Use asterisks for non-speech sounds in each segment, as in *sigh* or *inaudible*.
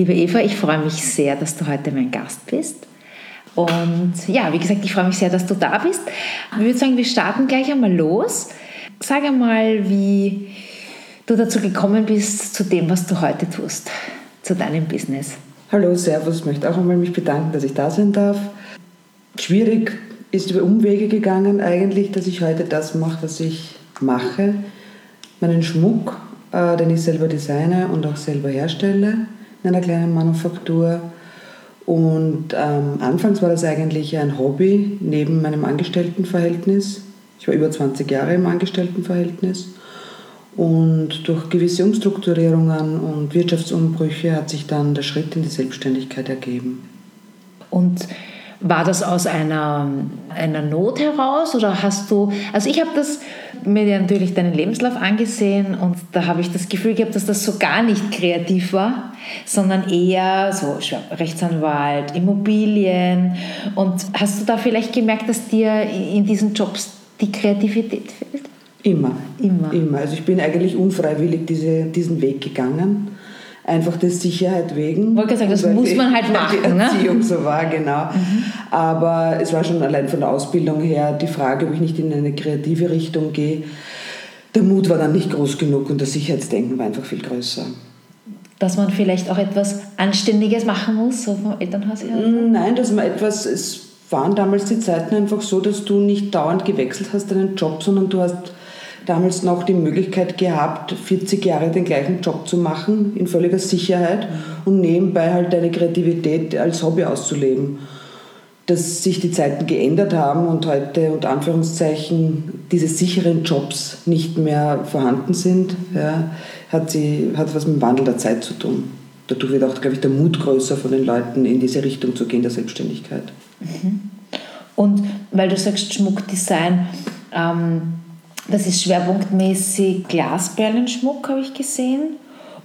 Liebe Eva, ich freue mich sehr, dass du heute mein Gast bist. Und ja, wie gesagt, ich freue mich sehr, dass du da bist. Ich würde sagen, wir starten gleich einmal los. Sag einmal, wie du dazu gekommen bist, zu dem, was du heute tust, zu deinem Business. Hallo, Servus. Ich möchte auch einmal mich bedanken, dass ich da sein darf. Schwierig ist über Umwege gegangen eigentlich, dass ich heute das mache, was ich mache. Meinen Schmuck, äh, den ich selber designe und auch selber herstelle in einer kleinen Manufaktur. Und ähm, anfangs war das eigentlich ein Hobby neben meinem Angestelltenverhältnis. Ich war über 20 Jahre im Angestelltenverhältnis. Und durch gewisse Umstrukturierungen und Wirtschaftsumbrüche hat sich dann der Schritt in die Selbstständigkeit ergeben. Und war das aus einer, einer Not heraus oder hast du, also ich habe das mir natürlich deinen Lebenslauf angesehen und da habe ich das Gefühl gehabt, dass das so gar nicht kreativ war, sondern eher so Rechtsanwalt, Immobilien und hast du da vielleicht gemerkt, dass dir in diesen Jobs die Kreativität fehlt? Immer. Immer. Immer. Also ich bin eigentlich unfreiwillig diese, diesen Weg gegangen einfach der Sicherheit wegen. Ich wollte sagen, das muss man halt machen. Die ne? Erziehung ne? so war, genau. Mhm. Aber es war schon allein von der Ausbildung her die Frage, ob ich nicht in eine kreative Richtung gehe. Der Mut war dann nicht groß genug und das Sicherheitsdenken war einfach viel größer. Dass man vielleicht auch etwas Anständiges machen muss, so vom Elternhaus her? Nein, dass man etwas, es waren damals die Zeiten einfach so, dass du nicht dauernd gewechselt hast deinen Job, sondern du hast damals noch die Möglichkeit gehabt, 40 Jahre den gleichen Job zu machen, in völliger Sicherheit und nebenbei halt deine Kreativität als Hobby auszuleben. Dass sich die Zeiten geändert haben und heute unter Anführungszeichen diese sicheren Jobs nicht mehr vorhanden sind, ja, hat, sie, hat was mit dem Wandel der Zeit zu tun. Dadurch wird auch, glaube ich, der Mut größer von den Leuten, in diese Richtung zu gehen, der Selbstständigkeit. Mhm. Und weil du sagst Schmuckdesign, ähm, das ist schwerpunktmäßig Glasperlenschmuck, habe ich gesehen.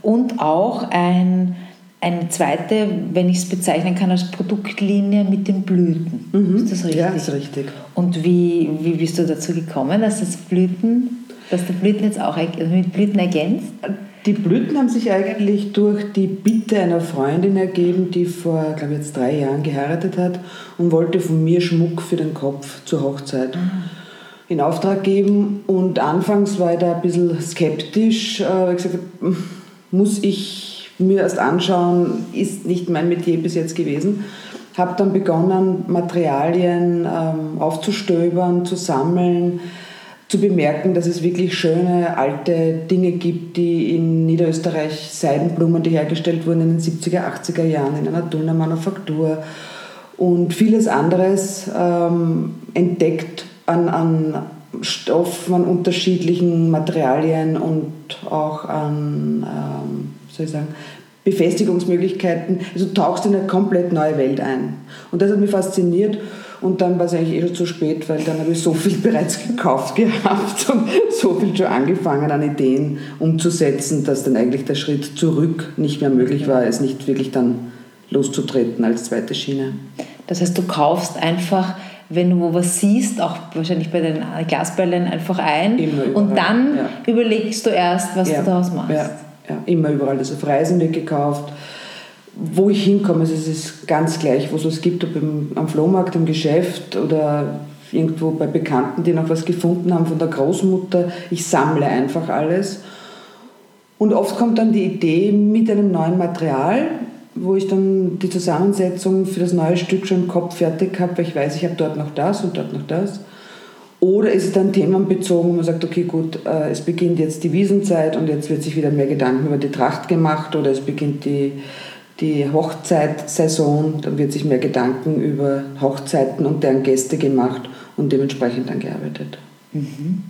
Und auch ein, eine zweite, wenn ich es bezeichnen kann, als Produktlinie mit den Blüten. Mhm. Ist das richtig? Ja, ist richtig. Und wie, wie bist du dazu gekommen, dass das Blüten, dass der Blüten jetzt auch mit Blüten ergänzt? Die Blüten haben sich eigentlich durch die Bitte einer Freundin ergeben, die vor, glaube ich, jetzt drei Jahren geheiratet hat und wollte von mir Schmuck für den Kopf zur Hochzeit. Mhm in Auftrag geben. Und anfangs war ich da ein bisschen skeptisch. Äh, ich gesagt hm, muss ich mir erst anschauen, ist nicht mein Metier bis jetzt gewesen. Habe dann begonnen, Materialien ähm, aufzustöbern, zu sammeln, zu bemerken, dass es wirklich schöne alte Dinge gibt, die in Niederösterreich Seidenblumen, die hergestellt wurden in den 70er, 80er Jahren in einer Thüner Manufaktur und vieles anderes ähm, entdeckt an, an Stoffen, an unterschiedlichen Materialien und auch an ähm, soll ich sagen, Befestigungsmöglichkeiten. Also du tauchst in eine komplett neue Welt ein. Und das hat mich fasziniert. Und dann war es eigentlich eh schon zu spät, weil dann habe ich so viel *laughs* bereits gekauft gehabt und so viel schon angefangen an Ideen umzusetzen, dass dann eigentlich der Schritt zurück nicht mehr möglich war, es nicht wirklich dann loszutreten als zweite Schiene. Das heißt, du kaufst einfach wenn du wo was siehst, auch wahrscheinlich bei den Glasbällen einfach ein und dann ja. überlegst du erst, was ja. du daraus machst. Ja. ja, immer überall. Also auf Reisen wird gekauft. Wo ich hinkomme, also es ist ganz gleich, wo es was gibt, ob im, am Flohmarkt, im Geschäft oder irgendwo bei Bekannten, die noch was gefunden haben von der Großmutter. Ich sammle einfach alles. Und oft kommt dann die Idee mit einem neuen Material, wo ich dann die Zusammensetzung für das neue Stück schon im Kopf fertig habe, weil ich weiß, ich habe dort noch das und dort noch das. Oder ist es dann themenbezogen, wo man sagt, okay, gut, äh, es beginnt jetzt die Wiesenzeit und jetzt wird sich wieder mehr Gedanken über die Tracht gemacht oder es beginnt die, die Hochzeitsaison, dann wird sich mehr Gedanken über Hochzeiten und deren Gäste gemacht und dementsprechend dann gearbeitet. Mhm.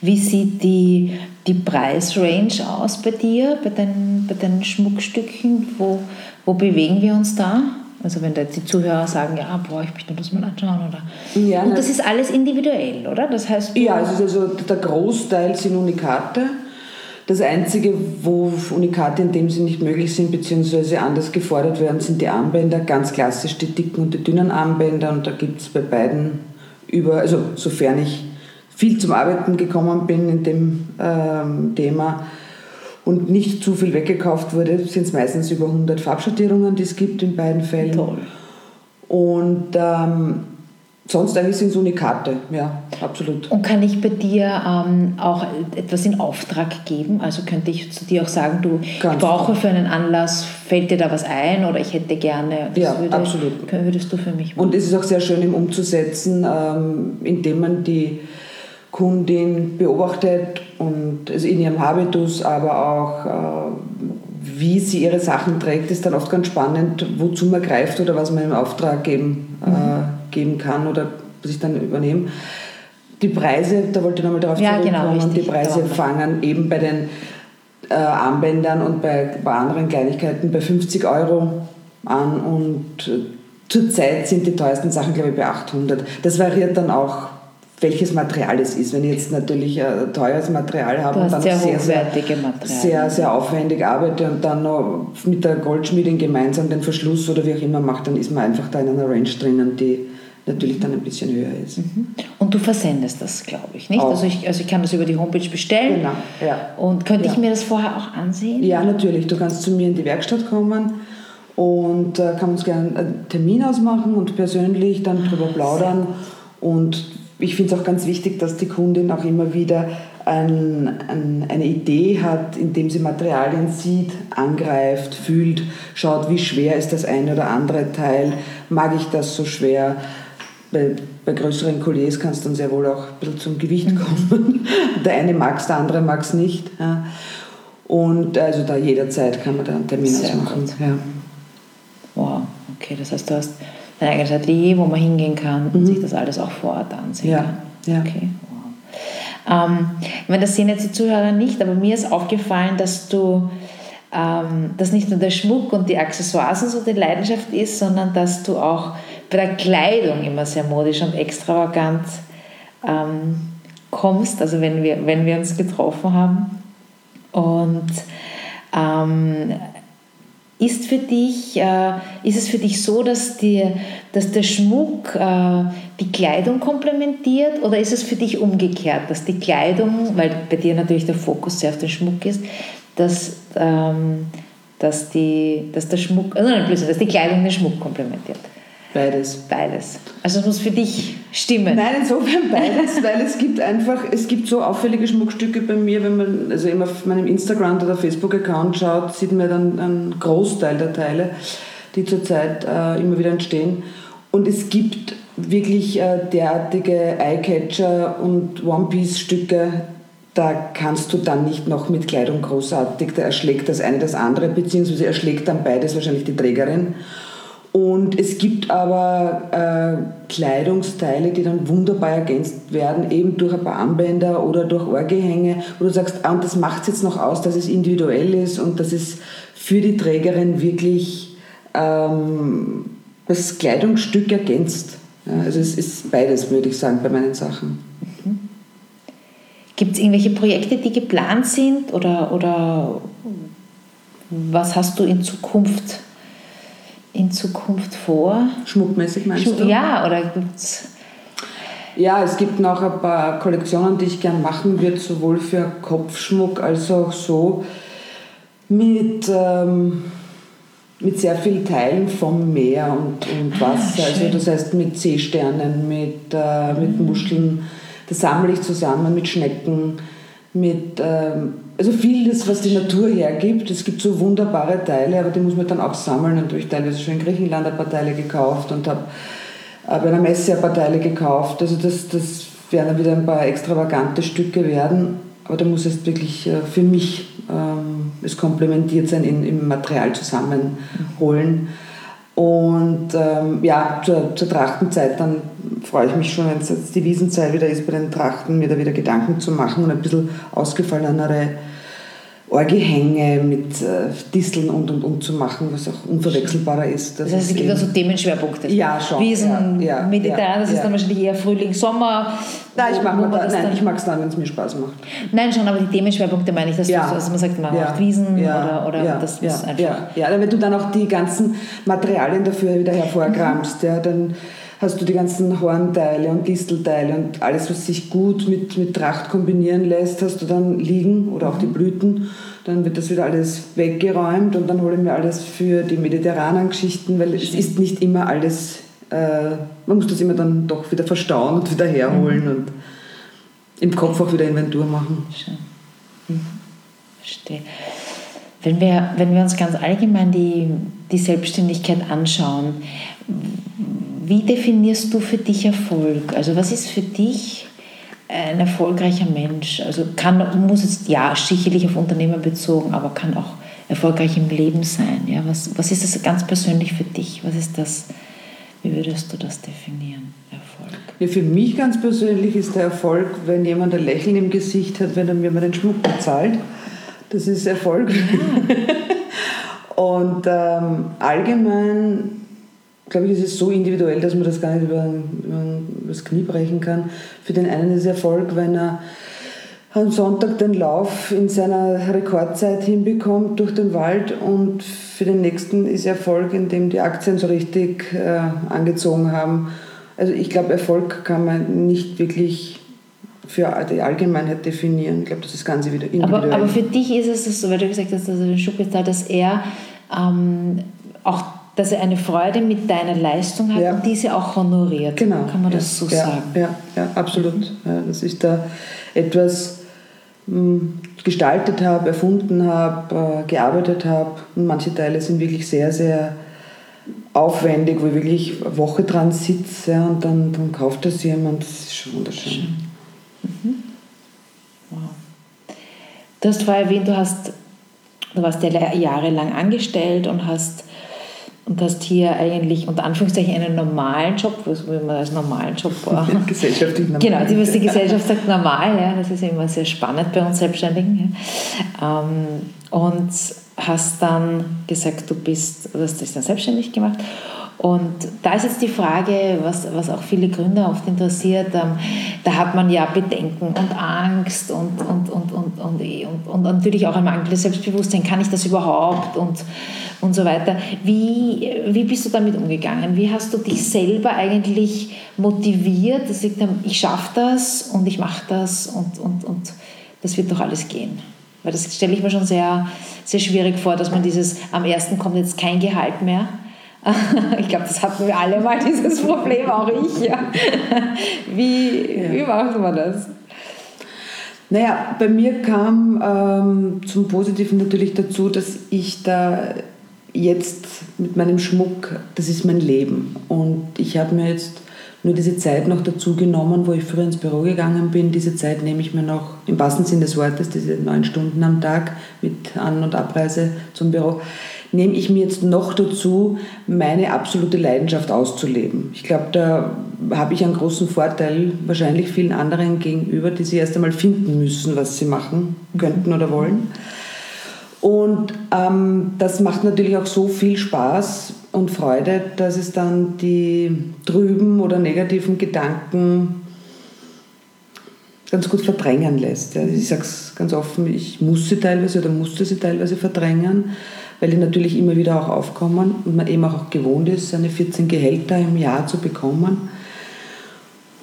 Wie sieht die, die Preisrange aus bei dir, bei deinen, bei deinen Schmuckstücken? Wo, wo bewegen wir uns da? Also wenn da jetzt die Zuhörer sagen, ja, boah, ich möchte das mal anschauen. Oder? Ja, Und das ist alles individuell, oder? Das heißt, ja, es ist also der Großteil sind Unikate. Das Einzige, wo Unikate in dem Sinne nicht möglich sind, beziehungsweise anders gefordert werden, sind die Armbänder. Ganz klassisch die dicken und die dünnen Armbänder. Und da gibt es bei beiden über, also sofern ich viel zum Arbeiten gekommen bin in dem ähm, Thema, und nicht zu viel weggekauft wurde, sind es meistens über 100 Farbschattierungen, die es gibt in beiden Fällen. Toll. Und ähm, sonst eigentlich sind es Unikate, ja, absolut. Und kann ich bei dir ähm, auch etwas in Auftrag geben? Also könnte ich zu dir auch sagen, du, Ganz ich brauche für einen Anlass, fällt dir da was ein oder ich hätte gerne, ja, würde, absolut. würdest du für mich machen. Und es ist auch sehr schön im Umzusetzen, ähm, indem man die Kundin beobachtet und also in ihrem Habitus, aber auch äh, wie sie ihre Sachen trägt, ist dann oft ganz spannend, wozu man greift oder was man im Auftrag geben, äh, mhm. äh, geben kann oder sich dann übernehmen. Die Preise, da wollte ich nochmal darauf ja, genau, zurückkommen, genau, die Preise fangen eben bei den äh, Armbändern und bei, bei anderen Kleinigkeiten bei 50 Euro an und äh, zurzeit sind die teuersten Sachen, glaube ich, bei 800. Das variiert dann auch welches Material es ist. Wenn ich jetzt natürlich ein teures Material habe und dann sehr, sehr, sehr, sehr, sehr aufwendig arbeite und dann noch mit der Goldschmiedin gemeinsam den Verschluss oder wie auch immer macht, dann ist man einfach da in einer Range drinnen, die natürlich dann ein bisschen höher ist. Mhm. Und du versendest das, glaube ich, nicht? Also ich, also ich kann das über die Homepage bestellen. Genau, ja. Und könnte ja. ich mir das vorher auch ansehen? Ja, natürlich. Du kannst zu mir in die Werkstatt kommen und äh, kann uns gerne einen Termin ausmachen und persönlich dann drüber ah, plaudern. Und ich finde es auch ganz wichtig, dass die Kundin auch immer wieder ein, ein, eine Idee hat, indem sie Materialien sieht, angreift, fühlt, schaut, wie schwer ist das eine oder andere Teil, mag ich das so schwer. Bei, bei größeren Kolliers kann es dann sehr wohl auch ein bisschen zum Gewicht kommen. *laughs* der eine mag es, der andere mag es nicht. Ja. Und also da jederzeit kann man da einen Termin sehr ausmachen. Ja. Wow, okay, das heißt, du hast ein eigenes Atelier, wo man hingehen kann und mhm. sich das alles auch vor Ort ansehen ja. kann. Ja. Okay. Wow. Ähm, ich meine, das sehen jetzt die Zuhörer nicht, aber mir ist aufgefallen, dass du ähm, dass nicht nur der Schmuck und die Accessoires so die Leidenschaft ist, sondern dass du auch bei der Kleidung immer sehr modisch und extravagant ähm, kommst, also wenn wir, wenn wir uns getroffen haben. Und ähm, ist, für dich, äh, ist es für dich so, dass, die, dass der Schmuck äh, die Kleidung komplementiert oder ist es für dich umgekehrt, dass die Kleidung, weil bei dir natürlich der Fokus sehr auf den Schmuck ist, dass, ähm, dass, die, dass der Schmuck, also nein, dass die Kleidung den Schmuck komplementiert? Beides. Beides. Also es muss für dich stimmen. Nein, insofern *laughs* beides, weil es gibt einfach, es gibt so auffällige Schmuckstücke bei mir, wenn man also immer auf meinem Instagram oder Facebook-Account schaut, sieht man dann einen Großteil der Teile, die zurzeit äh, immer wieder entstehen. Und es gibt wirklich äh, derartige Eyecatcher und One-Piece-Stücke, da kannst du dann nicht noch mit Kleidung großartig, da erschlägt das eine das andere, beziehungsweise erschlägt dann beides wahrscheinlich die Trägerin. Und es gibt aber äh, Kleidungsteile, die dann wunderbar ergänzt werden, eben durch ein paar Armbänder oder durch Ohrgehänge, wo du sagst, ah, und das macht es jetzt noch aus, dass es individuell ist und dass es für die Trägerin wirklich ähm, das Kleidungsstück ergänzt. Ja, also es ist beides, würde ich sagen, bei meinen Sachen. Mhm. Gibt es irgendwelche Projekte, die geplant sind oder, oder was hast du in Zukunft in Zukunft vor? Schmuckmäßig meinst Schmuck, du? Ja, oder gibt es... Ja, es gibt noch ein paar Kollektionen, die ich gerne machen würde, sowohl für Kopfschmuck als auch so mit, ähm, mit sehr vielen Teilen vom Meer und, und ah, Wasser. Ah, also das heißt mit Seesternen, mit, äh, mit mhm. Muscheln. Das sammle ich zusammen mit Schnecken, mit... Ähm, also vieles, was die Natur hergibt. Es gibt so wunderbare Teile, aber die muss man dann auch sammeln. Und habe ich teilweise schon in Griechenland ein paar Teile gekauft und habe bei einer Messe ein paar Teile gekauft. Also das, das werden dann wieder ein paar extravagante Stücke werden. Aber da muss es wirklich äh, für mich ähm, es komplementiert sein in, im Material zusammenholen. Und ähm, ja, zur, zur Trachtenzeit dann freue ich mich schon, wenn es jetzt die Wiesenzeit wieder ist bei den Trachten, mir da wieder Gedanken zu machen und ein bisschen ausgefallenere Orgehänge mit äh, Disteln und und und zu machen, was auch unverwechselbarer ist. Das, das heißt, es gibt also Themenschwerpunkte. Ja, schon. Wiesen, ja, ja, Mediterran, das ja. ist dann wahrscheinlich eher Frühling, Sommer. Nein, ich mag, da, nein, ich mag es dann, wenn es mir Spaß macht. Nein, schon, aber die Themenschwerpunkte meine ich, dass ja. du, also man sagt, man macht Wiesen oder, oder ja, das ja, einfach. Ja, ja, wenn du dann auch die ganzen Materialien dafür wieder hervorkramst, mhm. ja, dann hast du die ganzen Hornteile und Distelteile und alles, was sich gut mit, mit Tracht kombinieren lässt, hast du dann liegen oder auch die mhm. Blüten. Dann wird das wieder alles weggeräumt und dann hole ich mir alles für die mediterranen Geschichten, weil es ist nicht immer alles, äh, man muss das immer dann doch wieder verstauen und wieder herholen mhm. und im Kopf auch wieder Inventur machen. Schön. Mhm. Verstehe. Wenn wir, wenn wir uns ganz allgemein die, die Selbstständigkeit anschauen, wie definierst du für dich Erfolg? Also was ist für dich ein erfolgreicher Mensch? Also kann, muss jetzt ja sicherlich auf Unternehmer bezogen, aber kann auch erfolgreich im Leben sein. Ja? Was, was ist das ganz persönlich für dich? Was ist das? Wie würdest du das definieren, Erfolg? Ja, für mich ganz persönlich ist der Erfolg, wenn jemand ein Lächeln im Gesicht hat, wenn er mir mal den Schmuck bezahlt. Das ist Erfolg. Ja. *laughs* Und ähm, allgemein glaube ich, ist es so individuell, dass man das gar nicht über, über, das Knie brechen kann. Für den einen ist Erfolg, wenn er am Sonntag den Lauf in seiner Rekordzeit hinbekommt durch den Wald und für den nächsten ist Erfolg, indem die Aktien so richtig äh, angezogen haben. Also ich glaube, Erfolg kann man nicht wirklich für die Allgemeinheit definieren. Ich glaube, das ist ganz individuell. Aber, aber für dich ist es so, weil du gesagt hast, dass er den Schub dass er ähm, auch dass er eine Freude mit deiner Leistung hat ja. und diese auch honoriert. Genau. Kann man ja. das so ja. sagen? Ja, ja absolut. Dass ich da etwas hm, gestaltet habe, erfunden habe, äh, gearbeitet habe. Und manche Teile sind wirklich sehr, sehr aufwendig, wo ich wirklich eine Woche dran sitze und dann, dann kauft das jemand. Das ist schon wunderschön. Mhm. Wow. Du hast vorher erwähnt, du, hast, du warst ja jahrelang angestellt und hast und hast hier eigentlich unter Anführungszeichen einen normalen Job, was will man als normalen Job *laughs* Gesellschaftlich normal. Genau, die, was die Gesellschaft sagt normal, ja, das ist immer sehr spannend bei uns Selbstständigen. Ja. Ähm, und hast dann gesagt, du bist, du hast dich dann selbstständig gemacht und da ist jetzt die Frage, was, was auch viele Gründer oft interessiert, ähm, da hat man ja Bedenken und Angst und, und, und, und, und, und, und natürlich auch ein mangelndes Selbstbewusstsein, kann ich das überhaupt und, und so weiter. Wie, wie bist du damit umgegangen? Wie hast du dich selber eigentlich motiviert, dass ich, ich schaffe das und ich mache das und, und, und das wird doch alles gehen? Weil das stelle ich mir schon sehr, sehr schwierig vor, dass man dieses, am ersten kommt jetzt kein Gehalt mehr *laughs* ich glaube, das hatten wir alle mal, *laughs* dieses Problem, auch ich. Ja. *laughs* Wie, ja. wie macht man das? Naja, bei mir kam ähm, zum Positiven natürlich dazu, dass ich da jetzt mit meinem Schmuck, das ist mein Leben. Und ich habe mir jetzt nur diese Zeit noch dazu genommen, wo ich früher ins Büro gegangen bin. Diese Zeit nehme ich mir noch im wahrsten Sinne des Wortes, diese neun Stunden am Tag mit An- und Abreise zum Büro nehme ich mir jetzt noch dazu, meine absolute Leidenschaft auszuleben. Ich glaube, da habe ich einen großen Vorteil wahrscheinlich vielen anderen gegenüber, die sich erst einmal finden müssen, was sie machen könnten oder wollen. Und ähm, das macht natürlich auch so viel Spaß und Freude, dass es dann die trüben oder negativen Gedanken ganz gut verdrängen lässt. Ich sage es ganz offen, ich muss sie teilweise oder musste sie teilweise verdrängen weil die natürlich immer wieder auch aufkommen und man eben auch gewohnt ist, seine 14 Gehälter im Jahr zu bekommen.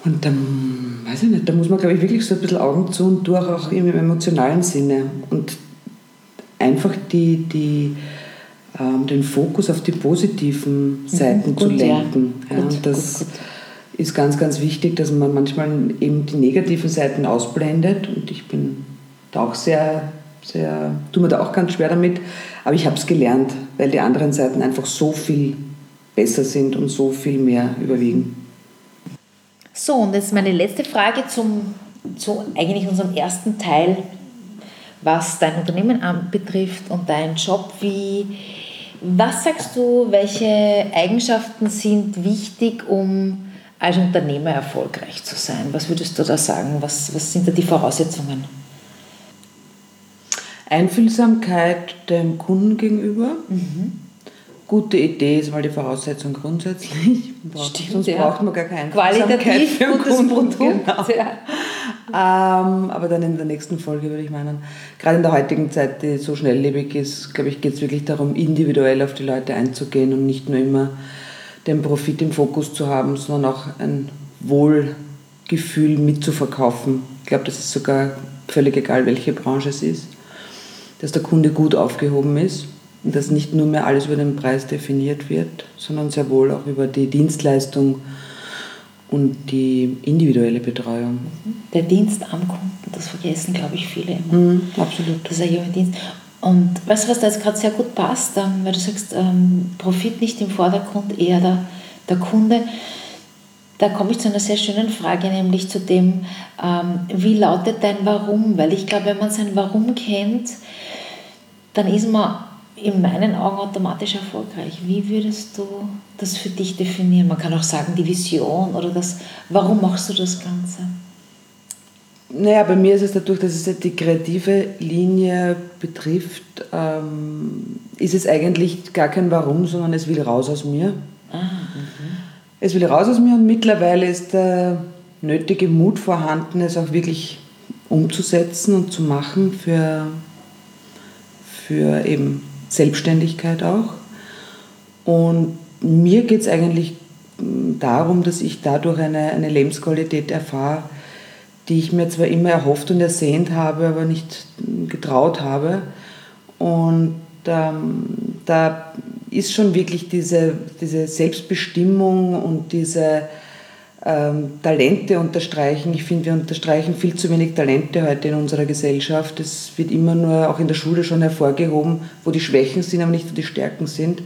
Und dann, weiß ich nicht, da muss man, glaube ich, wirklich so ein bisschen Augen zu und durch, auch im emotionalen Sinne. Und einfach die, die, ähm, den Fokus auf die positiven mhm. Seiten mhm, gut, zu lenken. Ja. Ja, und das gut, gut. ist ganz, ganz wichtig, dass man manchmal eben die negativen Seiten ausblendet. Und ich bin da auch sehr sehr, tue mir da auch ganz schwer damit, aber ich habe es gelernt, weil die anderen Seiten einfach so viel besser sind und so viel mehr überwiegen. So, und jetzt meine letzte Frage zum, zu eigentlich unserem ersten Teil, was dein Unternehmen betrifft und deinen Job. Wie, was sagst du, welche Eigenschaften sind wichtig, um als Unternehmer erfolgreich zu sein? Was würdest du da sagen? Was, was sind da die Voraussetzungen? Einfühlsamkeit dem Kunden gegenüber. Mhm. Gute Idee ist mal die Voraussetzung grundsätzlich. *laughs* Braucht, Stimmt, sonst ja. braucht man gar keine Qualitativ für Kunden. Produkt. Genau. Ja. Ähm, aber dann in der nächsten Folge würde ich meinen, gerade in der heutigen Zeit, die so schnelllebig ist, glaube ich, geht es wirklich darum, individuell auf die Leute einzugehen und nicht nur immer den Profit im Fokus zu haben, sondern auch ein Wohlgefühl mitzuverkaufen. Ich glaube, das ist sogar völlig egal, welche Branche es ist dass der Kunde gut aufgehoben ist und dass nicht nur mehr alles über den Preis definiert wird, sondern sehr wohl auch über die Dienstleistung und die individuelle Betreuung. Der Dienst am Kunden, das vergessen, glaube ich, viele immer. Mhm, absolut. Das ist ein junger Dienst. Und weißt du, was da jetzt gerade sehr gut passt, weil du sagst, ähm, Profit nicht im Vordergrund, eher der, der Kunde. Da komme ich zu einer sehr schönen Frage, nämlich zu dem, ähm, wie lautet dein Warum? Weil ich glaube, wenn man sein Warum kennt, dann ist man in meinen Augen automatisch erfolgreich. Wie würdest du das für dich definieren? Man kann auch sagen, die Vision oder das, warum machst du das Ganze? Naja, bei mir ist es dadurch, dass es die kreative Linie betrifft, ähm, ist es eigentlich gar kein Warum, sondern es will raus aus mir. Ah, mhm. Es will raus aus mir und mittlerweile ist der nötige Mut vorhanden, es auch wirklich umzusetzen und zu machen für für eben Selbstständigkeit auch. Und mir geht es eigentlich darum, dass ich dadurch eine, eine Lebensqualität erfahre, die ich mir zwar immer erhofft und ersehnt habe, aber nicht getraut habe. Und ähm, da ist schon wirklich diese, diese Selbstbestimmung und diese ähm, Talente unterstreichen. Ich finde, wir unterstreichen viel zu wenig Talente heute in unserer Gesellschaft. Es wird immer nur auch in der Schule schon hervorgehoben, wo die Schwächen sind, aber nicht wo die Stärken sind.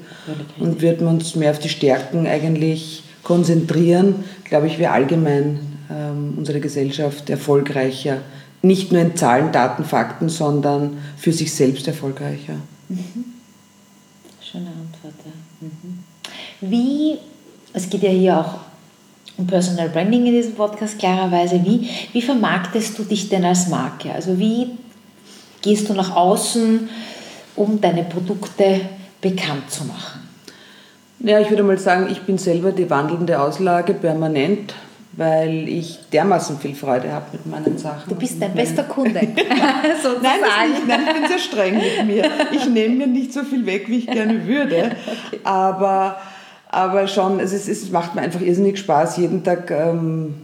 Und würden wir uns mehr auf die Stärken eigentlich konzentrieren, glaube ich, wäre allgemein ähm, unsere Gesellschaft erfolgreicher. Nicht nur in Zahlen, Daten, Fakten, sondern für sich selbst erfolgreicher. Mhm. Schöne Antwort. Ja. Mhm. Wie, es geht ja hier auch und Personal Branding in diesem Podcast klarerweise. Wie, wie vermarktest du dich denn als Marke? Also wie gehst du nach außen, um deine Produkte bekannt zu machen? Ja, ich würde mal sagen, ich bin selber die wandelnde Auslage permanent, weil ich dermaßen viel Freude habe mit meinen Sachen. Du bist dein bester Kunde. *laughs* *laughs* nein, nicht, nein, ich bin sehr streng mit mir. Ich nehme mir nicht so viel weg, wie ich gerne würde. *laughs* Okay. Aber aber schon, es, ist, es macht mir einfach irrsinnig Spaß, jeden Tag ähm,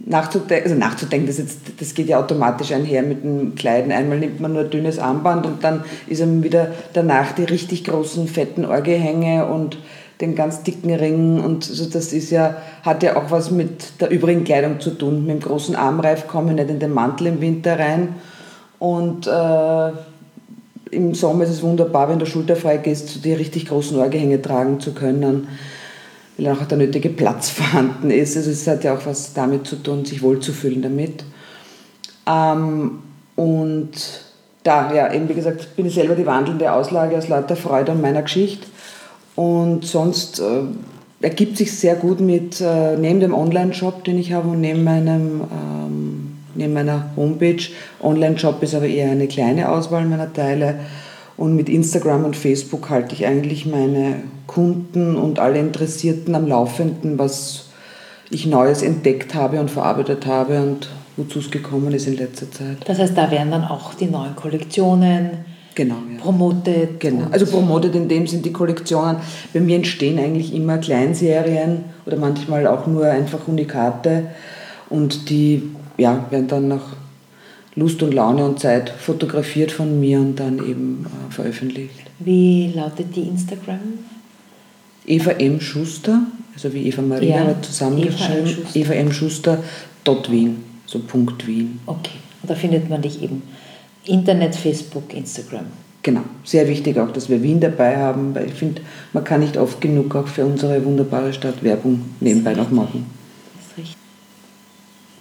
nachzudenken. Also nachzudenken, das, jetzt, das geht ja automatisch einher mit dem Kleiden. Einmal nimmt man nur ein dünnes Armband und dann ist einem wieder danach die richtig großen, fetten Ohrgehänge und den ganz dicken Ring und so, das ist ja, hat ja auch was mit der übrigen Kleidung zu tun. Mit dem großen Armreif komme ich nicht in den Mantel im Winter rein und äh, im Sommer ist es wunderbar, wenn der Schulter frei gehst, die richtig großen Ohrgehänge tragen zu können weil auch der nötige Platz *laughs* vorhanden ist. Also es hat ja auch was damit zu tun, sich wohlzufühlen damit. Ähm, und da, ja, eben wie gesagt, bin ich selber die wandelnde Auslage aus lauter Freude an meiner Geschichte. Und sonst äh, ergibt sich sehr gut mit, äh, neben dem Online-Shop, den ich habe und neben, meinem, ähm, neben meiner Homepage. Online-Shop ist aber eher eine kleine Auswahl meiner Teile und mit Instagram und Facebook halte ich eigentlich meine Kunden und alle Interessierten am Laufenden, was ich Neues entdeckt habe und verarbeitet habe und wozu es gekommen ist in letzter Zeit. Das heißt, da werden dann auch die neuen Kollektionen genau, ja. promotet. Genau, also promotet in dem sind die Kollektionen. Bei mir entstehen eigentlich immer Kleinserien oder manchmal auch nur einfach Unikate und die ja, werden dann nach Lust und Laune und Zeit fotografiert von mir und dann eben äh, veröffentlicht. Wie lautet die Instagram? Eva M. Schuster, also wie Eva Maria, ja, aber zusammengeschrieben. Eva M. Schuster. Dot Wien, so Punkt Wien. Okay, und da findet man dich eben. Internet, Facebook, Instagram. Genau, sehr wichtig auch, dass wir Wien dabei haben, weil ich finde, man kann nicht oft genug auch für unsere wunderbare Stadt Werbung nebenbei noch machen. Das ist richtig.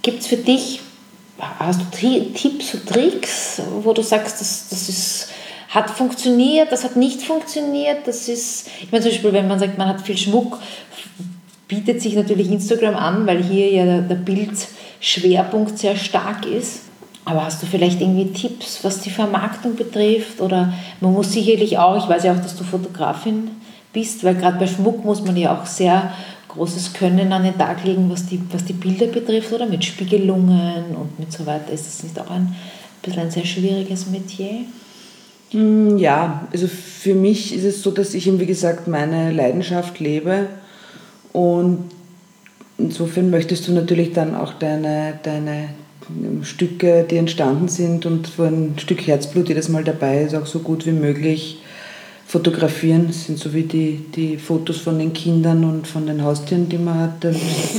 Gibt es für dich Hast du Tipps und Tricks, wo du sagst, das, das ist, hat funktioniert, das hat nicht funktioniert? Das ist, ich meine zum Beispiel, wenn man sagt, man hat viel Schmuck, bietet sich natürlich Instagram an, weil hier ja der, der Bildschwerpunkt sehr stark ist. Aber hast du vielleicht irgendwie Tipps, was die Vermarktung betrifft? Oder man muss sicherlich auch, ich weiß ja auch, dass du Fotografin bist, weil gerade bei Schmuck muss man ja auch sehr großes Können an den Tag legen, was die, was die Bilder betrifft, oder mit Spiegelungen und mit so weiter. Ist das nicht auch ein bisschen ein sehr schwieriges Metier? Hm, ja, also für mich ist es so, dass ich eben, wie gesagt, meine Leidenschaft lebe und insofern möchtest du natürlich dann auch deine, deine Stücke, die entstanden sind und wo ein Stück Herzblut jedes Mal dabei ist, auch so gut wie möglich fotografieren. Das sind so wie die, die Fotos von den Kindern und von den Haustieren, die man hat. Das,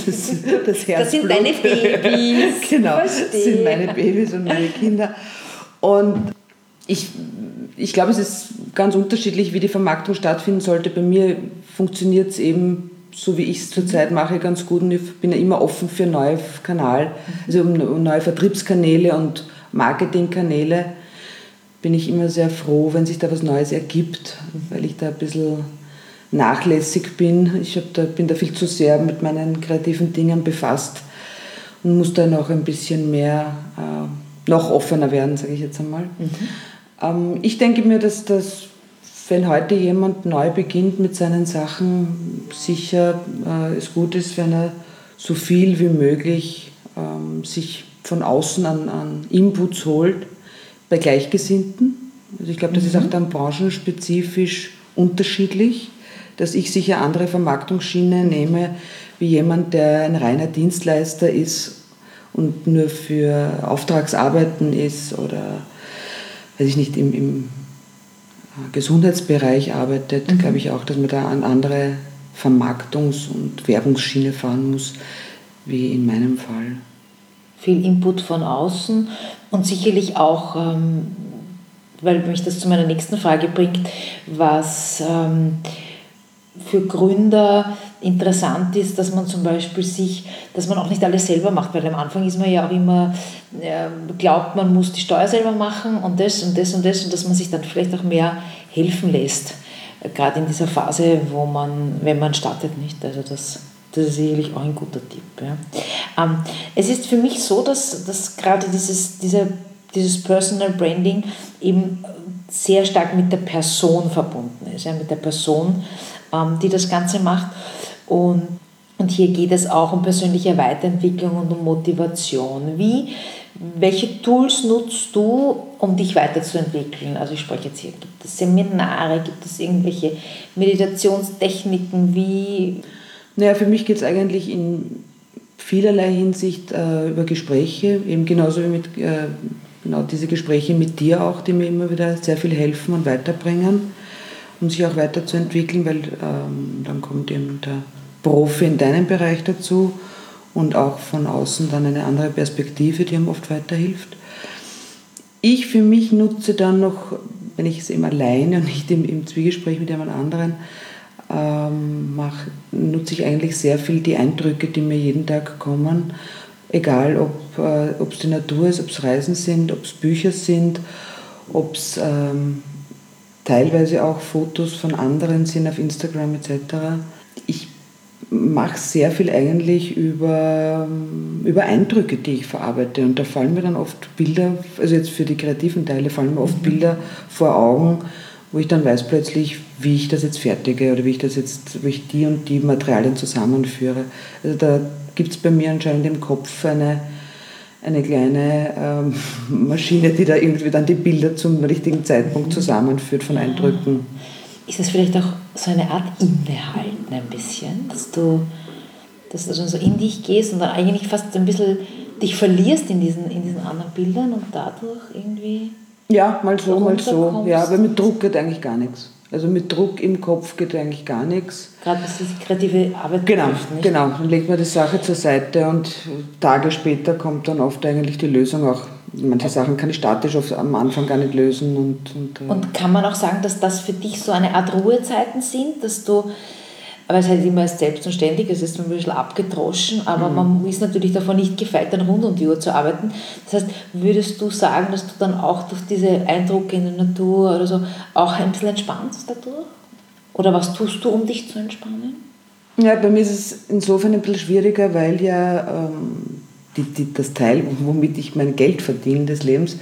das, das, das sind deine Babys. *laughs* genau, das sind meine Babys und meine Kinder. Und ich, ich glaube, es ist ganz unterschiedlich, wie die Vermarktung stattfinden sollte. Bei mir funktioniert es eben so wie ich es zurzeit mache, ganz gut und ich bin ja immer offen für neue Kanal, also um neue Vertriebskanäle und Marketingkanäle bin ich immer sehr froh, wenn sich da was Neues ergibt, weil ich da ein bisschen nachlässig bin. Ich da, bin da viel zu sehr mit meinen kreativen Dingen befasst und muss da noch ein bisschen mehr, äh, noch offener werden, sage ich jetzt einmal. Mhm. Ähm, ich denke mir, dass das, wenn heute jemand neu beginnt mit seinen Sachen, sicher äh, es gut ist, wenn er so viel wie möglich ähm, sich von außen an, an Inputs holt bei Gleichgesinnten. Also ich glaube, das mhm. ist auch dann branchenspezifisch unterschiedlich, dass ich sicher andere Vermarktungsschiene nehme, wie jemand, der ein reiner Dienstleister ist und nur für Auftragsarbeiten ist oder, weiß ich nicht, im, im Gesundheitsbereich arbeitet, mhm. glaube ich auch, dass man da an andere Vermarktungs- und Werbungsschiene fahren muss, wie in meinem Fall viel Input von außen und sicherlich auch, ähm, weil mich das zu meiner nächsten Frage bringt, was ähm, für Gründer interessant ist, dass man zum Beispiel sich, dass man auch nicht alles selber macht, weil am Anfang ist man ja auch immer, äh, glaubt, man muss die Steuer selber machen und das und das und das und dass man sich dann vielleicht auch mehr helfen lässt, gerade in dieser Phase, wo man, wenn man startet, nicht. Also das das ist sicherlich auch ein guter Tipp. Ja. Ähm, es ist für mich so, dass, dass gerade dieses, diese, dieses Personal Branding eben sehr stark mit der Person verbunden ist, ja, mit der Person, ähm, die das Ganze macht. Und, und hier geht es auch um persönliche Weiterentwicklung und um Motivation. Wie, welche Tools nutzt du, um dich weiterzuentwickeln? Also ich spreche jetzt hier, gibt es Seminare, gibt es irgendwelche Meditationstechniken, wie naja, für mich geht es eigentlich in vielerlei Hinsicht äh, über Gespräche, eben genauso wie mit äh, genau diese Gespräche mit dir auch, die mir immer wieder sehr viel helfen und weiterbringen, um sich auch weiterzuentwickeln, weil ähm, dann kommt eben der Profi in deinem Bereich dazu und auch von außen dann eine andere Perspektive, die ihm oft weiterhilft. Ich für mich nutze dann noch, wenn ich es eben alleine und nicht im, im Zwiegespräch mit jemand anderen, ähm, mach, nutze ich eigentlich sehr viel die Eindrücke, die mir jeden Tag kommen. Egal, ob äh, es die Natur ist, ob es Reisen sind, ob es Bücher sind, ob es ähm, teilweise auch Fotos von anderen sind auf Instagram etc. Ich mache sehr viel eigentlich über, über Eindrücke, die ich verarbeite. Und da fallen mir dann oft Bilder, also jetzt für die kreativen Teile fallen mir oft. Bilder vor Augen, wo ich dann weiß plötzlich, wie ich das jetzt fertige oder wie ich das jetzt, wie ich die und die Materialien zusammenführe. Also da gibt es bei mir anscheinend im Kopf eine, eine kleine ähm, *laughs* Maschine, die da irgendwie dann die Bilder zum richtigen Zeitpunkt zusammenführt von Eindrücken. Ist das vielleicht auch so eine Art Innehalten ein bisschen, dass du, dass du so in dich gehst und dann eigentlich fast ein bisschen dich verlierst in diesen, in diesen anderen Bildern und dadurch irgendwie ja, mal so, mal so. Ja, aber mit Druck geht eigentlich gar nichts. Also mit Druck im Kopf geht eigentlich gar nichts. Gerade was die kreative Arbeit Genau, nicht? genau. Dann legt man die Sache zur Seite und Tage später kommt dann oft eigentlich die Lösung auch. Manche Sachen kann ich statisch am Anfang gar nicht lösen. Und, und, äh und kann man auch sagen, dass das für dich so eine Art Ruhezeiten sind, dass du aber es ist halt immer selbst und ständig, es ist ein bisschen abgedroschen, aber mhm. man ist natürlich davon nicht gefeit, dann rund um die Uhr zu arbeiten. Das heißt, würdest du sagen, dass du dann auch durch diese Eindrücke in der Natur oder so auch ein bisschen entspannst dadurch? Oder was tust du, um dich zu entspannen? Ja, bei mir ist es insofern ein bisschen schwieriger, weil ja ähm, die, die, das Teil, womit ich mein Geld verdiene des Lebens,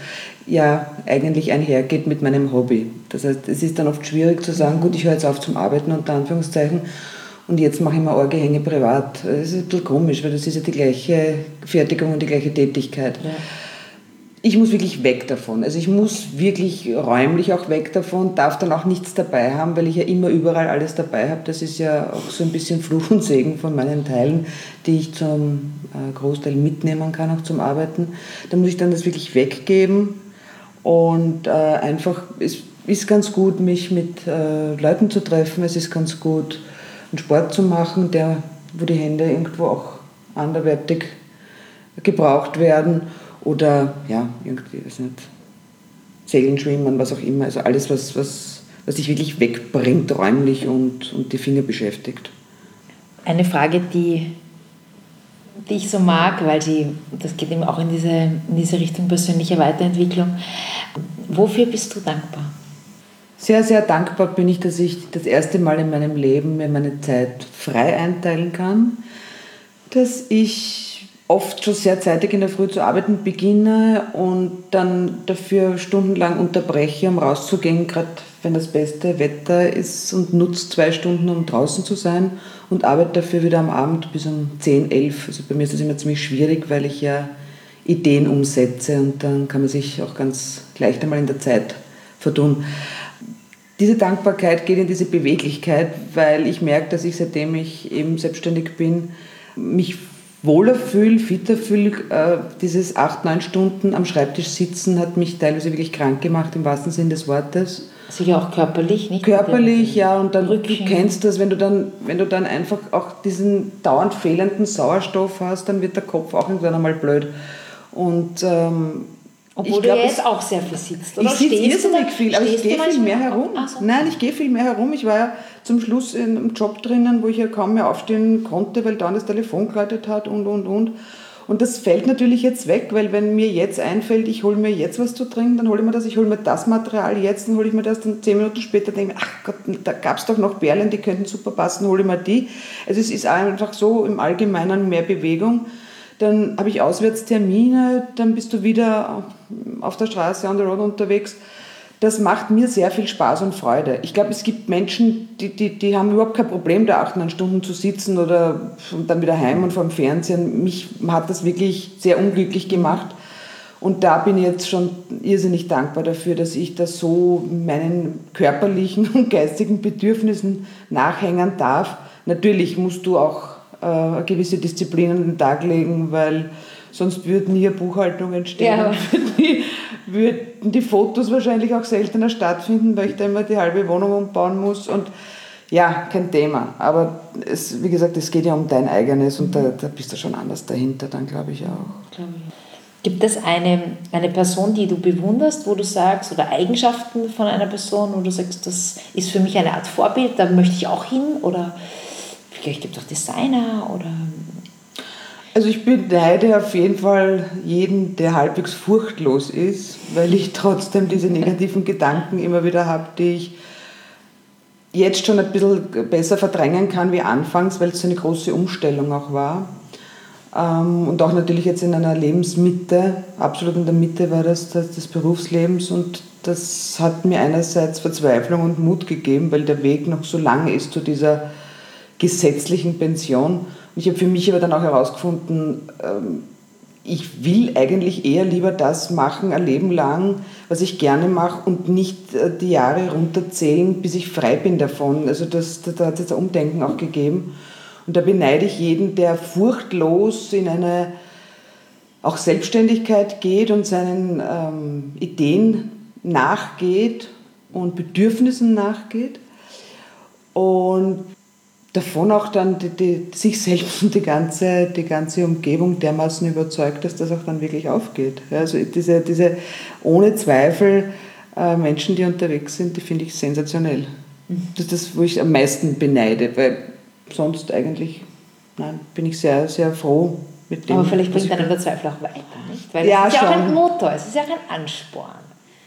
ja eigentlich einhergeht mit meinem Hobby. Das heißt, es ist dann oft schwierig zu sagen, gut, ich höre jetzt auf zum Arbeiten unter Anführungszeichen und jetzt mache ich mir Orgehänge privat. Das ist ein bisschen komisch, weil das ist ja die gleiche Fertigung und die gleiche Tätigkeit. Ja ich muss wirklich weg davon. Also ich muss wirklich räumlich auch weg davon, darf dann auch nichts dabei haben, weil ich ja immer überall alles dabei habe. Das ist ja auch so ein bisschen Fluch und Segen von meinen Teilen, die ich zum äh, Großteil mitnehmen kann, auch zum Arbeiten. Da muss ich dann das wirklich weggeben und äh, einfach, es ist ganz gut, mich mit äh, Leuten zu treffen. Es ist ganz gut, einen Sport zu machen, der, wo die Hände irgendwo auch anderweitig gebraucht werden oder ja, irgendwie, weiß nicht, Segeln, Schwimmen, was auch immer. Also alles, was, was, was dich wirklich wegbringt räumlich und, und die Finger beschäftigt. Eine Frage, die, die ich so mag, weil sie, das geht eben auch in diese, in diese Richtung persönlicher Weiterentwicklung. Wofür bist du dankbar? Sehr, sehr dankbar bin ich, dass ich das erste Mal in meinem Leben mir meine Zeit frei einteilen kann, dass ich oft schon sehr zeitig in der Früh zu arbeiten beginne und dann dafür stundenlang unterbreche, um rauszugehen, gerade wenn das beste Wetter ist und nutze zwei Stunden, um draußen zu sein und arbeite dafür wieder am Abend bis um 10, 11. Also bei mir ist das immer ziemlich schwierig, weil ich ja Ideen umsetze und dann kann man sich auch ganz leicht einmal in der Zeit vertun. Diese Dankbarkeit geht in diese Beweglichkeit, weil ich merke, dass ich seitdem ich eben selbstständig bin, mich wohler fühle, fitter fühle. Äh, dieses acht, neun Stunden am Schreibtisch sitzen hat mich teilweise wirklich krank gemacht, im wahrsten Sinne des Wortes. Sicher auch körperlich, nicht? Körperlich, ja. Und dann, Rückchen. du kennst das, wenn du, dann, wenn du dann einfach auch diesen dauernd fehlenden Sauerstoff hast, dann wird der Kopf auch irgendwann einmal blöd. Und ähm, obwohl glaub, du jetzt auch sehr viel sitzt, oder? Ich sitze irrsinnig viel, aber ich gehe viel mehr herum. So. Nein, ich gehe viel mehr herum. Ich war ja zum Schluss in einem Job drinnen, wo ich ja kaum mehr aufstehen konnte, weil dann das Telefon geläutet hat und, und, und. Und das fällt natürlich jetzt weg, weil wenn mir jetzt einfällt, ich hole mir jetzt was zu trinken, dann hole ich mir das, ich hole mir das Material jetzt, dann hole ich mir das, dann zehn Minuten später denke ich, ach Gott, da gab es doch noch Perlen, die könnten super passen, hole ich mir die. Also es ist einfach so im Allgemeinen mehr Bewegung dann habe ich Auswärtstermine, dann bist du wieder auf der Straße, on the road unterwegs. Das macht mir sehr viel Spaß und Freude. Ich glaube, es gibt Menschen, die, die, die haben überhaupt kein Problem, da acht, neun Stunden zu sitzen oder und dann wieder heim und vor dem Fernsehen. Mich hat das wirklich sehr unglücklich gemacht. Und da bin ich jetzt schon irrsinnig dankbar dafür, dass ich das so meinen körperlichen *laughs* und geistigen Bedürfnissen nachhängen darf. Natürlich musst du auch äh, gewisse Disziplin an den Tag legen, weil sonst würde nie eine Buchhaltung entstehen. Ja. würden die Fotos wahrscheinlich auch seltener stattfinden, weil ich da immer die halbe Wohnung umbauen muss. Und ja, kein Thema. Aber es, wie gesagt, es geht ja um dein eigenes und da, da bist du schon anders dahinter, dann glaube ich auch. Gibt es eine, eine Person, die du bewunderst, wo du sagst, oder Eigenschaften von einer Person, wo du sagst, das ist für mich eine Art Vorbild, da möchte ich auch hin? Oder Vielleicht gibt es auch Designer oder. Also ich beneide auf jeden Fall jeden, der halbwegs furchtlos ist, weil ich trotzdem diese negativen Gedanken immer wieder habe, die ich jetzt schon ein bisschen besser verdrängen kann wie anfangs, weil es so eine große Umstellung auch war. Ähm, und auch natürlich jetzt in einer Lebensmitte, absolut in der Mitte war das, das des Berufslebens und das hat mir einerseits Verzweiflung und Mut gegeben, weil der Weg noch so lang ist zu dieser gesetzlichen Pension. Ich habe für mich aber dann auch herausgefunden, ähm, ich will eigentlich eher lieber das machen, ein Leben lang, was ich gerne mache und nicht äh, die Jahre runterzählen, bis ich frei bin davon. Also das, da, da hat es jetzt ein Umdenken auch gegeben. Und da beneide ich jeden, der furchtlos in eine auch Selbstständigkeit geht und seinen ähm, Ideen nachgeht und Bedürfnissen nachgeht. Und davon auch dann die, die, sich selbst und die ganze, die ganze Umgebung dermaßen überzeugt, dass das auch dann wirklich aufgeht. Also diese, diese ohne Zweifel äh, Menschen, die unterwegs sind, die finde ich sensationell. Mhm. Das ist das, wo ich am meisten beneide, weil sonst eigentlich nein, bin ich sehr, sehr froh mit dem. Aber vielleicht bringt einem der Zweifel auch weiter, nicht? Weil ja, es ist ja auch ein Motor, es ist ja auch ein Ansporn.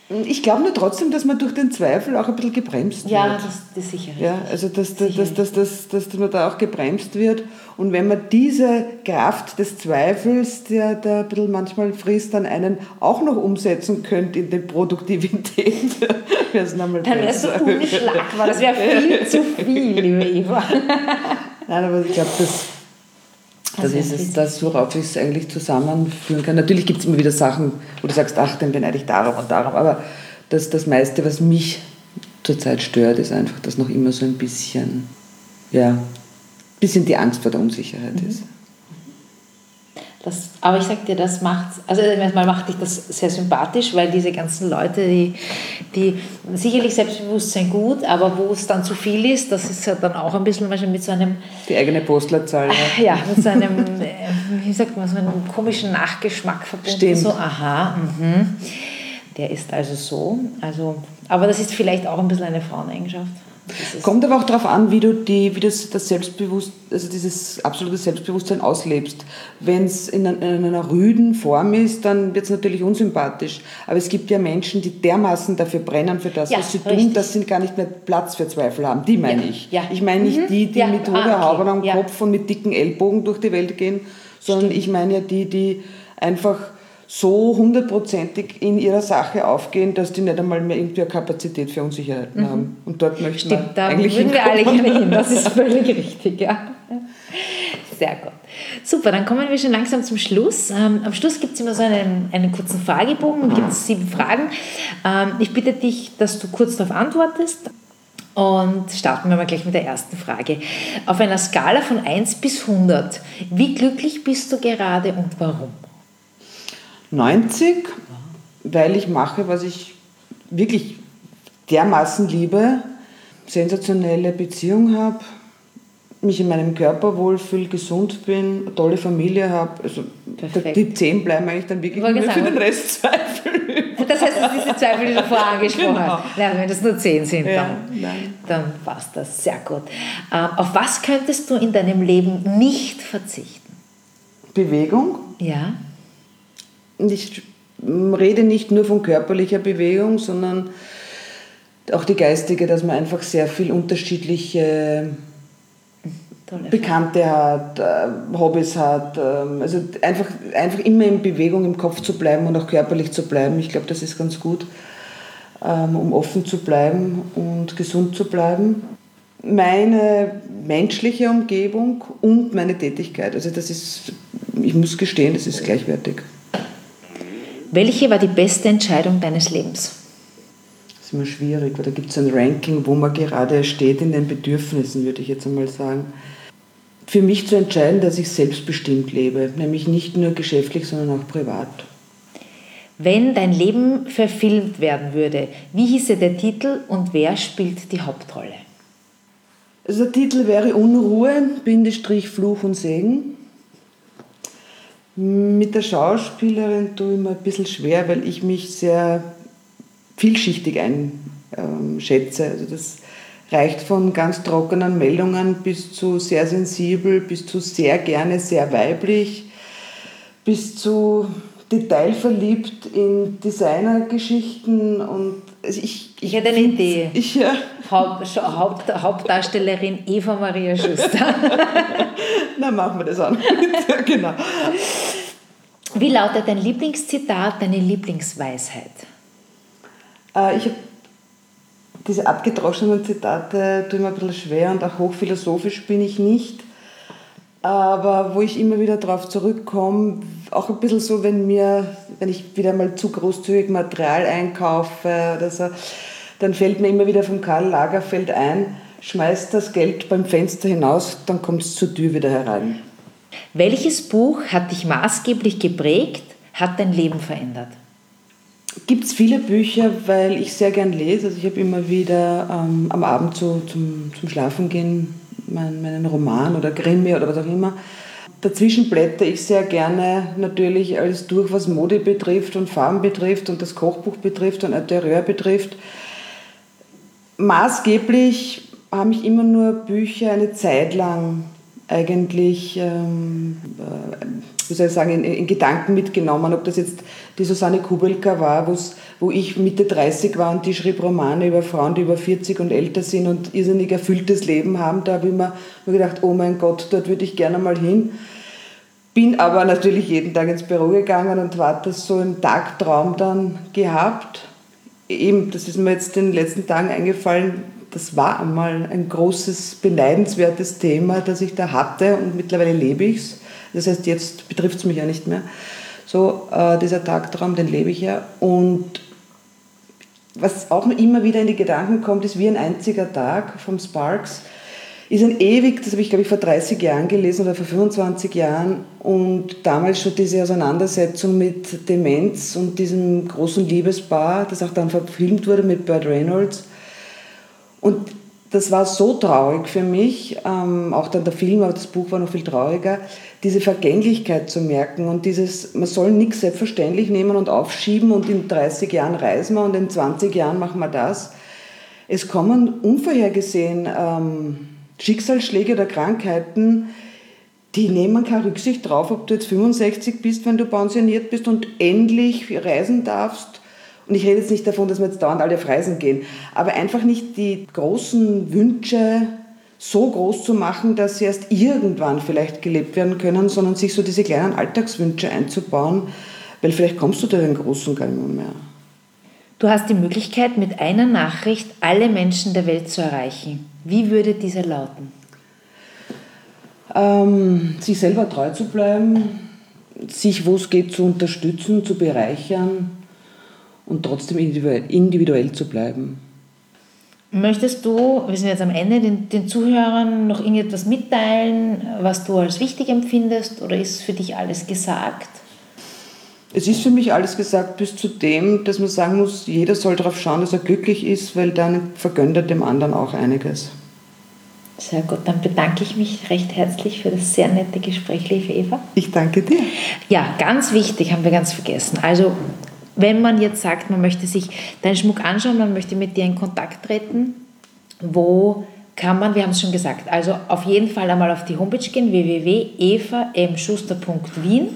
Ich glaube nur trotzdem, dass man durch den Zweifel auch ein bisschen gebremst ja, wird. Ja, das, das ist sicher. Ja, also dass, dass, dass, dass, dass, dass man da auch gebremst wird. Und wenn man diese Kraft des Zweifels, der da ein bisschen manchmal frisst, dann einen auch noch umsetzen könnte in die Produktivität, *laughs* wäre es nochmal Dann wäre es so unschlagbar. Das wäre viel *laughs* zu viel, liebe Eva. Nein, aber ich glaube, das das ist es, das, worauf ich es eigentlich zusammenführen kann. Natürlich gibt es immer wieder Sachen, wo du sagst, ach, dann beneide ich darum und darum. Aber das, das meiste, was mich zurzeit stört, ist einfach, dass noch immer so ein bisschen, ja, bisschen die Angst vor der Unsicherheit mhm. ist. Das, aber ich sag dir, das macht, also erstmal macht dich das sehr sympathisch, weil diese ganzen Leute, die, die sicherlich Selbstbewusstsein gut, aber wo es dann zu viel ist, das ist ja dann auch ein bisschen mit so einem. Die eigene Postleitzahl. Ja, ja mit so einem, äh, wie sagt man, so einem komischen Nachgeschmack verbunden. Stimmt. So, aha, mhm. der ist also so. Also, aber das ist vielleicht auch ein bisschen eine Fraueneigenschaft. Kommt aber auch darauf an, wie du, die, wie das, das Selbstbewusst, also dieses absolute Selbstbewusstsein auslebst. Wenn es in, in, einer rüden Form ist, dann wird es natürlich unsympathisch. Aber es gibt ja Menschen, die dermaßen dafür brennen für das, ja, was sie richtig. tun, dass sie gar nicht mehr Platz für Zweifel haben. Die meine ja, ich. Ja. Ich meine nicht mhm. die, die mit hoher ah, okay. Haube am Kopf und mit dicken Ellbogen durch die Welt gehen, sondern Stimmt. ich meine ja die, die einfach so hundertprozentig in ihrer Sache aufgehen, dass die nicht einmal mehr irgendwie eine Kapazität für Unsicherheiten mhm. haben. Und dort möchten Stimmt, wir da eigentlich würden wir alle gerne hin. Das ist *laughs* völlig richtig, ja. Sehr gut. Super, dann kommen wir schon langsam zum Schluss. Ähm, am Schluss gibt es immer so einen, einen kurzen Fragebogen, gibt es sieben Fragen. Ähm, ich bitte dich, dass du kurz darauf antwortest. Und starten wir mal gleich mit der ersten Frage. Auf einer Skala von 1 bis 100, wie glücklich bist du gerade und warum? 90, weil ich mache, was ich wirklich dermaßen liebe, sensationelle Beziehung habe, mich in meinem Körper wohlfühle, gesund bin, eine tolle Familie habe. Also Perfekt. die 10 bleiben eigentlich dann wirklich nur für den Rest Zweifel. Das heißt, dass diese Zweifel, die du vorher *laughs* angesprochen genau. hast. Ja, wenn das nur 10 sind, dann, ja, dann passt das sehr gut. Ähm, auf was könntest du in deinem Leben nicht verzichten? Bewegung. Ja ich rede nicht nur von körperlicher Bewegung, sondern auch die geistige, dass man einfach sehr viel unterschiedliche Bekannte hat, äh, Hobbys hat. Ähm, also einfach, einfach immer in Bewegung im Kopf zu bleiben und auch körperlich zu bleiben. Ich glaube, das ist ganz gut, ähm, um offen zu bleiben und gesund zu bleiben. Meine menschliche Umgebung und meine Tätigkeit. Also das ist, ich muss gestehen, das ist gleichwertig. Welche war die beste Entscheidung deines Lebens? Das ist immer schwierig, weil da gibt es ein Ranking, wo man gerade steht in den Bedürfnissen, würde ich jetzt einmal sagen. Für mich zu entscheiden, dass ich selbstbestimmt lebe, nämlich nicht nur geschäftlich, sondern auch privat. Wenn dein Leben verfilmt werden würde, wie hieße der Titel und wer spielt die Hauptrolle? Also der Titel wäre Unruhe, Bindestrich Fluch und Segen. Mit der Schauspielerin tue ich mir ein bisschen schwer, weil ich mich sehr vielschichtig einschätze. Also das reicht von ganz trockenen Meldungen bis zu sehr sensibel, bis zu sehr gerne sehr weiblich, bis zu detailverliebt in Designergeschichten und also ich, ich, ich hätte eine Idee. Ich, ja. Haupt, Haupt, Hauptdarstellerin Eva Maria Schuster. *laughs* Na, machen wir das an. *laughs* genau. Wie lautet dein Lieblingszitat, deine Lieblingsweisheit? Äh, ich habe diese abgedroschenen Zitate tun mir ein bisschen schwer und auch hochphilosophisch bin ich nicht. Aber wo ich immer wieder darauf zurückkomme, auch ein bisschen so, wenn mir, wenn ich wieder mal zu großzügig Material einkaufe oder so, dann fällt mir immer wieder vom Karl Lagerfeld ein, schmeißt das Geld beim Fenster hinaus, dann kommt es zur Tür wieder herein. Welches Buch hat dich maßgeblich geprägt, hat dein Leben verändert? Gibt es viele Bücher, weil ich sehr gern lese. Also ich habe immer wieder ähm, am Abend so zum, zum Schlafengehen mein, meinen Roman oder Krimi oder was auch immer. Dazwischen blätter ich sehr gerne natürlich alles durch, was Mode betrifft und Farben betrifft und das Kochbuch betrifft und Interieur betrifft. Maßgeblich haben mich immer nur Bücher eine Zeit lang eigentlich ähm, wie soll ich sagen, in, in, Gedanken mitgenommen. Ob das jetzt die Susanne Kubelka war, wo ich Mitte 30 war und die schrieb Romane über Frauen, die über 40 und älter sind und irrsinnig erfülltes Leben haben. Da habe ich mir gedacht, oh mein Gott, dort würde ich gerne mal hin. Bin aber natürlich jeden Tag ins Büro gegangen und war das so im Tagtraum dann gehabt. Eben, das ist mir jetzt in den letzten Tagen eingefallen, das war einmal ein großes, beneidenswertes Thema, das ich da hatte und mittlerweile lebe ich es. Das heißt, jetzt betrifft es mich ja nicht mehr. So, äh, dieser Tagtraum, den lebe ich ja. Und was auch immer wieder in die Gedanken kommt, ist wie ein einziger Tag vom Sparks. Ist ein ewig, das habe ich glaube ich vor 30 Jahren gelesen oder vor 25 Jahren und damals schon diese Auseinandersetzung mit Demenz und diesem großen Liebespaar, das auch dann verfilmt wurde mit Burt Reynolds. Und das war so traurig für mich, ähm, auch dann der Film, aber das Buch war noch viel trauriger, diese Vergänglichkeit zu merken und dieses, man soll nichts selbstverständlich nehmen und aufschieben und in 30 Jahren reisen wir und in 20 Jahren machen wir das. Es kommen unvorhergesehen ähm, Schicksalsschläge oder Krankheiten, die nehmen keine Rücksicht drauf, ob du jetzt 65 bist, wenn du pensioniert bist und endlich reisen darfst und ich rede jetzt nicht davon, dass wir jetzt dauernd alle auf Reisen gehen, aber einfach nicht die großen Wünsche so groß zu machen, dass sie erst irgendwann vielleicht gelebt werden können, sondern sich so diese kleinen Alltagswünsche einzubauen, weil vielleicht kommst du da den großen gar nicht mehr. Du hast die Möglichkeit, mit einer Nachricht alle Menschen der Welt zu erreichen. Wie würde diese lauten? Ähm, sich selber treu zu bleiben, sich, wo es geht, zu unterstützen, zu bereichern, und trotzdem individuell zu bleiben. Möchtest du, wir sind jetzt am Ende, den, den Zuhörern noch irgendetwas mitteilen, was du als wichtig empfindest oder ist für dich alles gesagt? Es ist für mich alles gesagt, bis zu dem, dass man sagen muss, jeder soll darauf schauen, dass er glücklich ist, weil dann vergönnt er dem anderen auch einiges. Sehr gut, dann bedanke ich mich recht herzlich für das sehr nette Gespräch, liebe Eva. Ich danke dir. Ja, ganz wichtig, haben wir ganz vergessen. Also wenn man jetzt sagt, man möchte sich deinen Schmuck anschauen, man möchte mit dir in Kontakt treten, wo kann man, wir haben es schon gesagt, also auf jeden Fall einmal auf die Homepage gehen, www.evamschuster.wien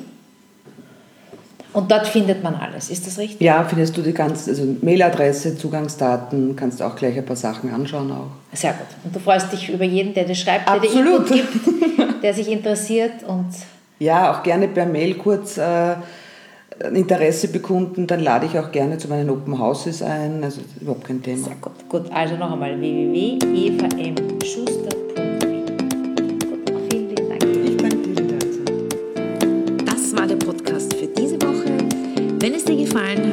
und dort findet man alles. Ist das richtig? Ja, findest du die ganze also Mailadresse, Zugangsdaten, kannst du auch gleich ein paar Sachen anschauen auch. Sehr gut. Und du freust dich über jeden, der dir schreibt, Absolut. der dir gibt, *laughs* der sich interessiert und ja, auch gerne per Mail kurz äh, Interesse bekunden, dann lade ich auch gerne zu meinen Open Houses ein. Also überhaupt kein Thema. Sehr gut. Gut, also noch einmal www.evamschuster.wien. Vielen lieben Dank. Ich danke dir, Das war der Podcast für diese Woche. Wenn es dir gefallen hat,